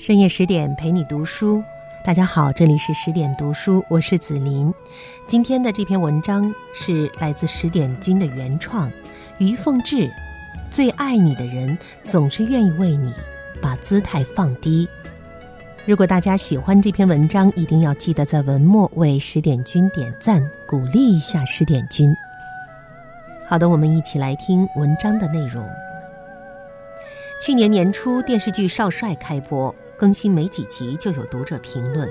深夜十点陪你读书，大家好，这里是十点读书，我是子琳。今天的这篇文章是来自十点君的原创，于凤至。最爱你的人总是愿意为你把姿态放低。如果大家喜欢这篇文章，一定要记得在文末为十点君点赞，鼓励一下十点君。好的，我们一起来听文章的内容。去年年初，电视剧《少帅》开播。更新没几集，就有读者评论：“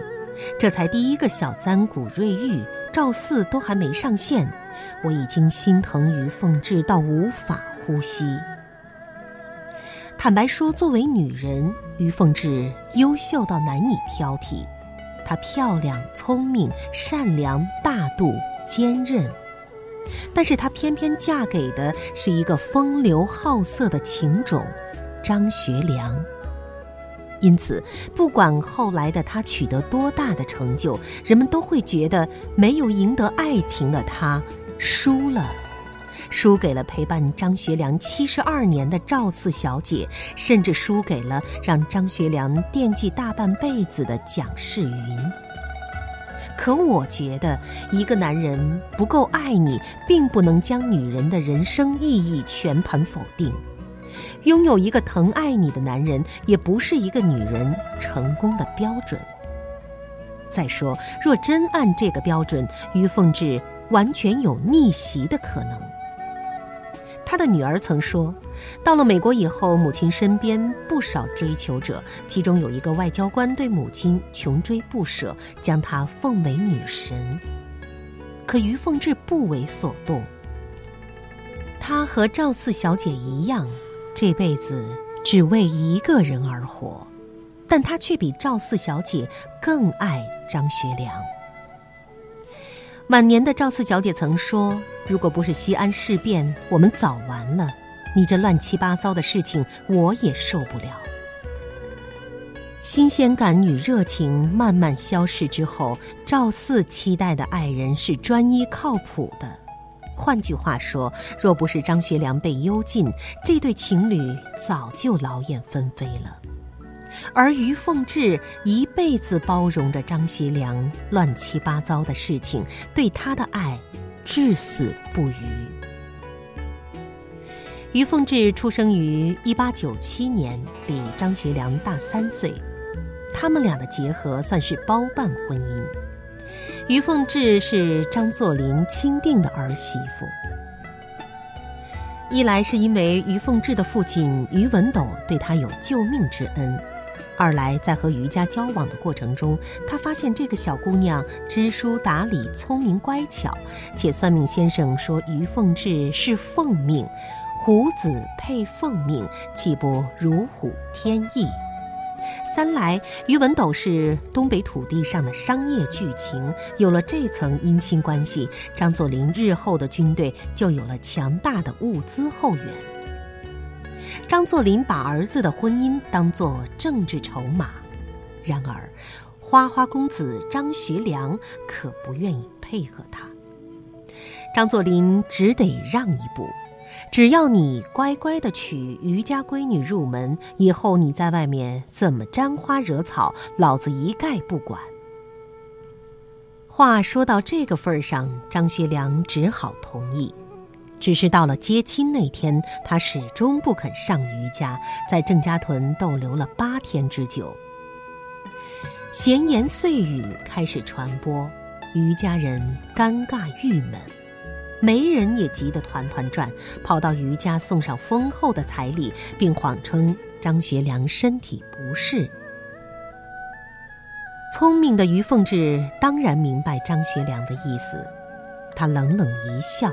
这才第一个小三古瑞玉，赵四都还没上线，我已经心疼于凤至到无法呼吸。”坦白说，作为女人，于凤至优秀到难以挑剔。她漂亮、聪明、善良、大度、坚韧，但是她偏偏嫁给的是一个风流好色的情种——张学良。因此，不管后来的他取得多大的成就，人们都会觉得没有赢得爱情的他输了，输给了陪伴张学良七十二年的赵四小姐，甚至输给了让张学良惦记大半辈子的蒋世云。可我觉得，一个男人不够爱你，并不能将女人的人生意义全盘否定。拥有一个疼爱你的男人，也不是一个女人成功的标准。再说，若真按这个标准，于凤至完全有逆袭的可能。他的女儿曾说，到了美国以后，母亲身边不少追求者，其中有一个外交官对母亲穷追不舍，将她奉为女神。可于凤至不为所动，她和赵四小姐一样。这辈子只为一个人而活，但他却比赵四小姐更爱张学良。晚年的赵四小姐曾说：“如果不是西安事变，我们早完了。你这乱七八糟的事情，我也受不了。”新鲜感与热情慢慢消逝之后，赵四期待的爱人是专一靠谱的。换句话说，若不是张学良被幽禁，这对情侣早就劳燕分飞了。而于凤至一辈子包容着张学良乱七八糟的事情，对他的爱至死不渝。于凤至出生于一八九七年，比张学良大三岁，他们俩的结合算是包办婚姻。于凤至是张作霖钦定的儿媳妇。一来是因为于凤至的父亲于文斗对她有救命之恩，二来在和于家交往的过程中，他发现这个小姑娘知书达理、聪明乖巧，且算命先生说于凤至是凤命，虎子配凤命，岂不如虎添翼？三来，于文斗是东北土地上的商业巨擎，有了这层姻亲关系，张作霖日后的军队就有了强大的物资后援。张作霖把儿子的婚姻当作政治筹码，然而，花花公子张学良可不愿意配合他，张作霖只得让一步。只要你乖乖的娶余家闺女入门，以后你在外面怎么沾花惹草，老子一概不管。话说到这个份上，张学良只好同意。只是到了接亲那天，他始终不肯上余家，在郑家屯逗留了八天之久。闲言碎语开始传播，余家人尴尬郁闷。媒人也急得团团转，跑到余家送上丰厚的彩礼，并谎称张学良身体不适。聪明的于凤至当然明白张学良的意思，他冷冷一笑，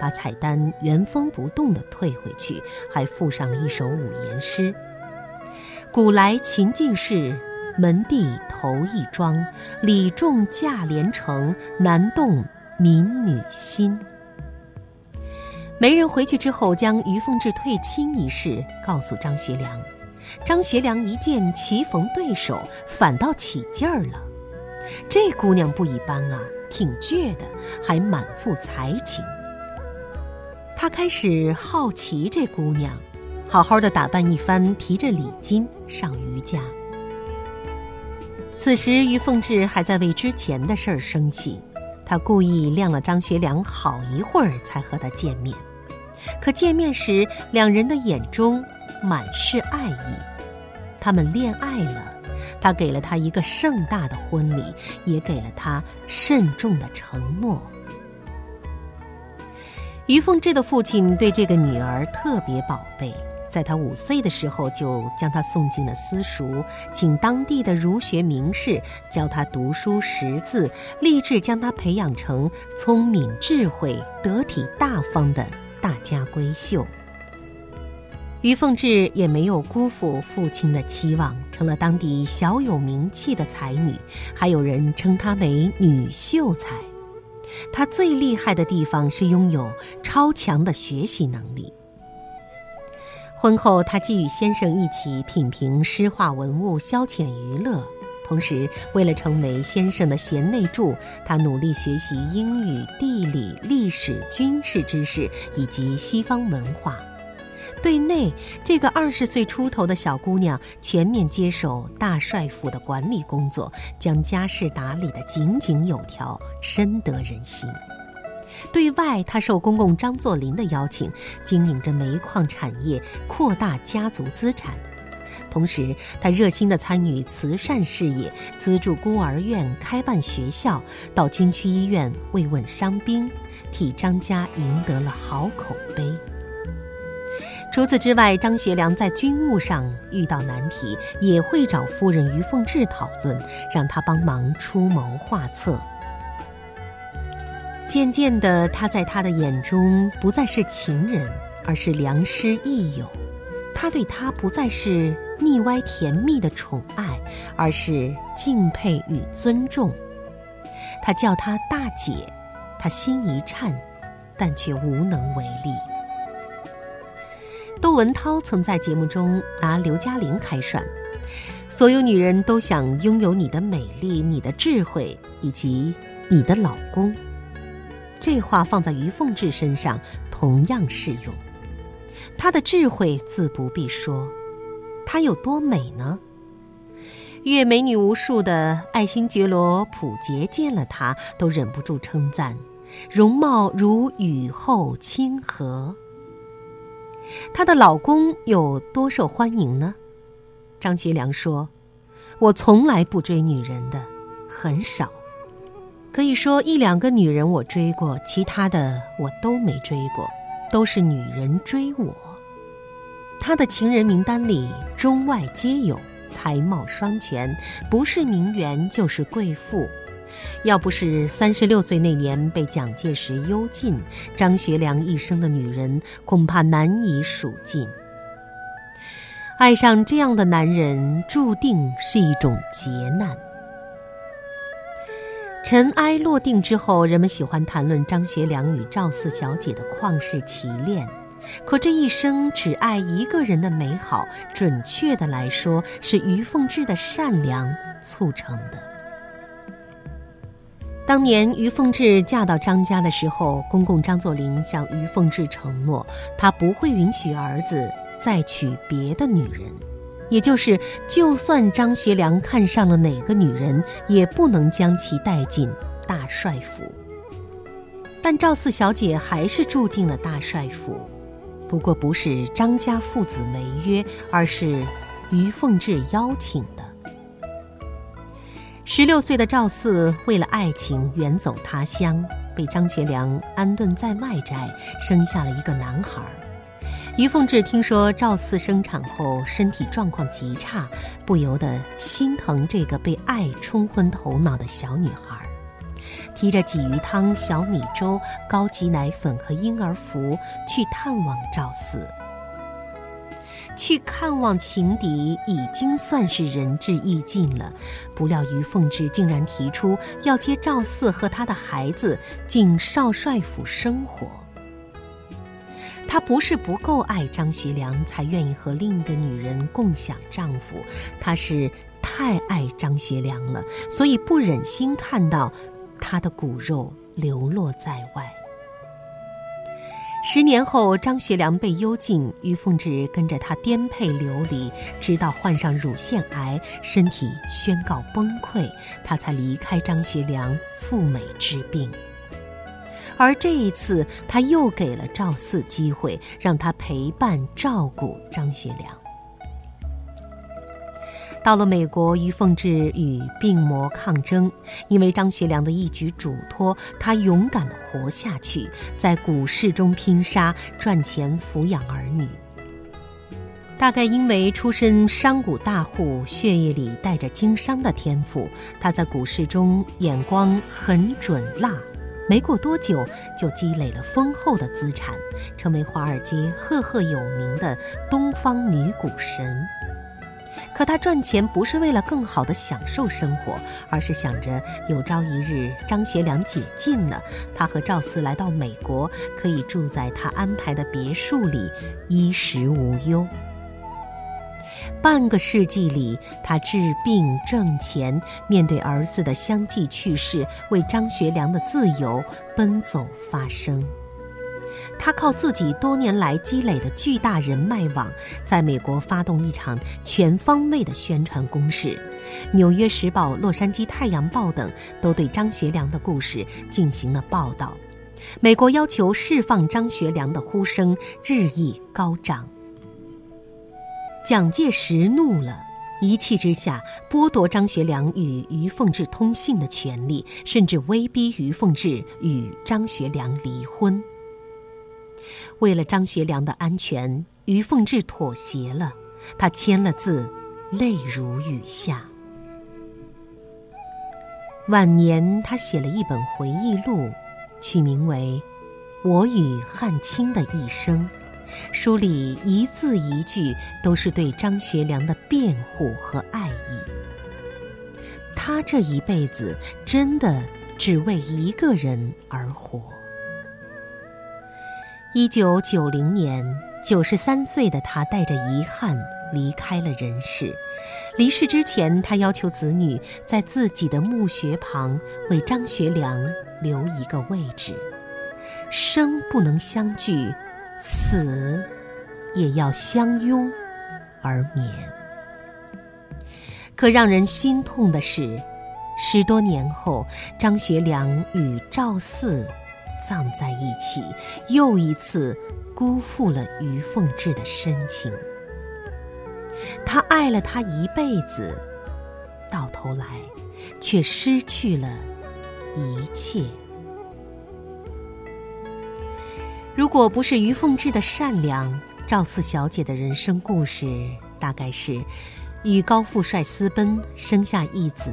把彩单原封不动地退回去，还附上了一首五言诗：“古来秦晋士，门第头一桩，礼重价连城，难动民女心。”媒人回去之后，将于凤至退亲一事告诉张学良。张学良一见棋逢对手，反倒起劲儿了。这姑娘不一般啊，挺倔的，还满腹才情。他开始好奇这姑娘，好好的打扮一番，提着礼金上余家。此时，于凤至还在为之前的事儿生气，他故意晾了张学良好一会儿才和他见面。可见面时，两人的眼中满是爱意。他们恋爱了，他给了他一个盛大的婚礼，也给了他慎重的承诺。于凤至的父亲对这个女儿特别宝贝，在她五岁的时候就将她送进了私塾，请当地的儒学名士教她读书识字，立志将她培养成聪明、智慧、得体、大方的大家闺秀。于凤至也没有辜负父亲的期望，成了当地小有名气的才女，还有人称她为女秀才。她最厉害的地方是拥有超强的学习能力。婚后，她既与先生一起品评诗画文物，消遣娱乐，同时为了成为先生的贤内助，他努力学习英语、地理、历史、军事知识以及西方文化。对内，这个二十岁出头的小姑娘全面接手大帅府的管理工作，将家事打理得井井有条，深得人心。对外，她受公公张作霖的邀请，经营着煤矿产业，扩大家族资产。同时，他热心地参与慈善事业，资助孤儿院，开办学校，到军区医院慰问伤兵，替张家赢得了好口碑。除此之外，张学良在军务上遇到难题，也会找夫人于凤至讨论，让她帮忙出谋划策。渐渐的，他在他的眼中不再是情人，而是良师益友；他对他不再是腻歪甜蜜的宠爱，而是敬佩与尊重。他叫她大姐，他心一颤，但却无能为力。窦文涛曾在节目中拿刘嘉玲开涮：“所有女人都想拥有你的美丽、你的智慧以及你的老公。”这话放在于凤至身上同样适用。她的智慧自不必说，她有多美呢？阅美女无数的爱新觉罗溥杰见了她都忍不住称赞：“容貌如雨后清河。”她的老公有多受欢迎呢？张学良说：“我从来不追女人的，很少。可以说一两个女人我追过，其他的我都没追过，都是女人追我。”他的情人名单里中外皆有，才貌双全，不是名媛就是贵妇。要不是三十六岁那年被蒋介石幽禁，张学良一生的女人恐怕难以数尽。爱上这样的男人，注定是一种劫难。尘埃落定之后，人们喜欢谈论张学良与赵四小姐的旷世奇恋，可这一生只爱一个人的美好，准确的来说，是于凤至的善良促成的。当年于凤至嫁到张家的时候，公公张作霖向于凤至承诺，他不会允许儿子再娶别的女人，也就是，就算张学良看上了哪个女人，也不能将其带进大帅府。但赵四小姐还是住进了大帅府，不过不是张家父子违约，而是于凤至邀请的。十六岁的赵四为了爱情远走他乡，被张学良安顿在外宅，生下了一个男孩。于凤至听说赵四生产后身体状况极差，不由得心疼这个被爱冲昏头脑的小女孩，提着鲫鱼汤、小米粥、高级奶粉和婴儿服去探望赵四。去看望情敌已经算是仁至义尽了，不料于凤至竟然提出要接赵四和他的孩子进少帅府生活。她不是不够爱张学良才愿意和另一个女人共享丈夫，她是太爱张学良了，所以不忍心看到他的骨肉流落在外。十年后，张学良被幽禁，于凤至跟着他颠沛流离，直到患上乳腺癌，身体宣告崩溃，他才离开张学良赴美治病。而这一次，他又给了赵四机会，让他陪伴照顾张学良。到了美国，于凤至与病魔抗争，因为张学良的一举嘱托，他勇敢地活下去，在股市中拼杀，赚钱抚养儿女。大概因为出身商贾大户，血液里带着经商的天赋，他在股市中眼光很准辣。没过多久，就积累了丰厚的资产，成为华尔街赫赫有名的东方女股神。可她赚钱不是为了更好的享受生活，而是想着有朝一日张学良解禁了，她和赵四来到美国，可以住在他安排的别墅里，衣食无忧。半个世纪里，他治病挣钱，面对儿子的相继去世，为张学良的自由奔走发声。他靠自己多年来积累的巨大人脉网，在美国发动一场全方位的宣传攻势，《纽约时报》《洛杉矶太阳报》等都对张学良的故事进行了报道。美国要求释放张学良的呼声日益高涨。蒋介石怒了，一气之下剥夺张学良与于凤至通信的权利，甚至威逼于凤至与张学良离婚。为了张学良的安全，于凤至妥协了，他签了字，泪如雨下。晚年，他写了一本回忆录，取名为《我与汉卿的一生》。书里一字一句都是对张学良的辩护和爱意。他这一辈子真的只为一个人而活。一九九零年，九十三岁的他带着遗憾离开了人世。离世之前，他要求子女在自己的墓穴旁为张学良留一个位置。生不能相聚。死，也要相拥而眠。可让人心痛的是，十多年后，张学良与赵四葬在一起，又一次辜负了于凤至的深情。他爱了她一辈子，到头来，却失去了一切。如果不是于凤至的善良，赵四小姐的人生故事大概是：与高富帅私奔，生下一子；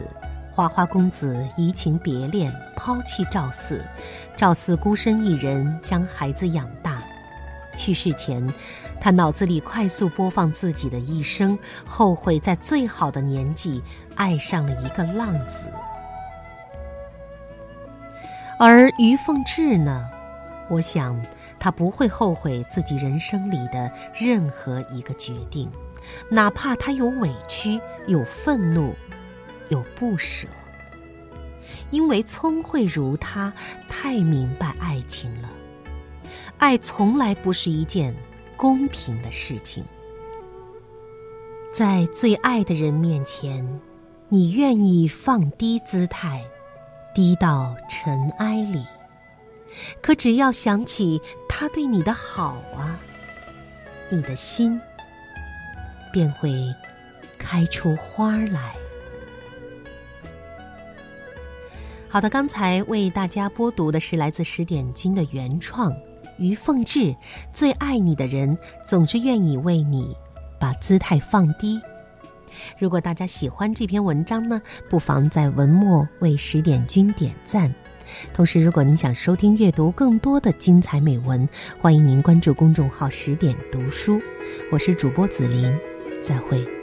花花公子移情别恋，抛弃赵四；赵四孤身一人将孩子养大。去世前，他脑子里快速播放自己的一生，后悔在最好的年纪爱上了一个浪子。而于凤至呢？我想。他不会后悔自己人生里的任何一个决定，哪怕他有委屈、有愤怒、有不舍，因为聪慧如他，太明白爱情了。爱从来不是一件公平的事情，在最爱的人面前，你愿意放低姿态，低到尘埃里。可只要想起他对你的好啊，你的心便会开出花来。好的，刚才为大家播读的是来自十点君的原创于凤至，最爱你的人总是愿意为你把姿态放低。如果大家喜欢这篇文章呢，不妨在文末为十点君点赞。同时，如果您想收听、阅读更多的精彩美文，欢迎您关注公众号“十点读书”。我是主播紫琳，再会。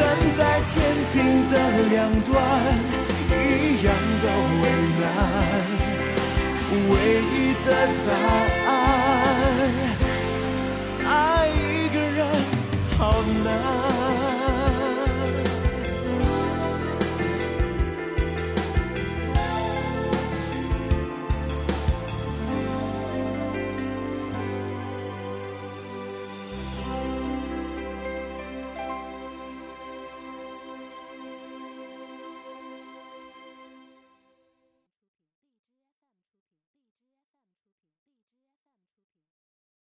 站在天平的两端。一样的为难，唯一的答案，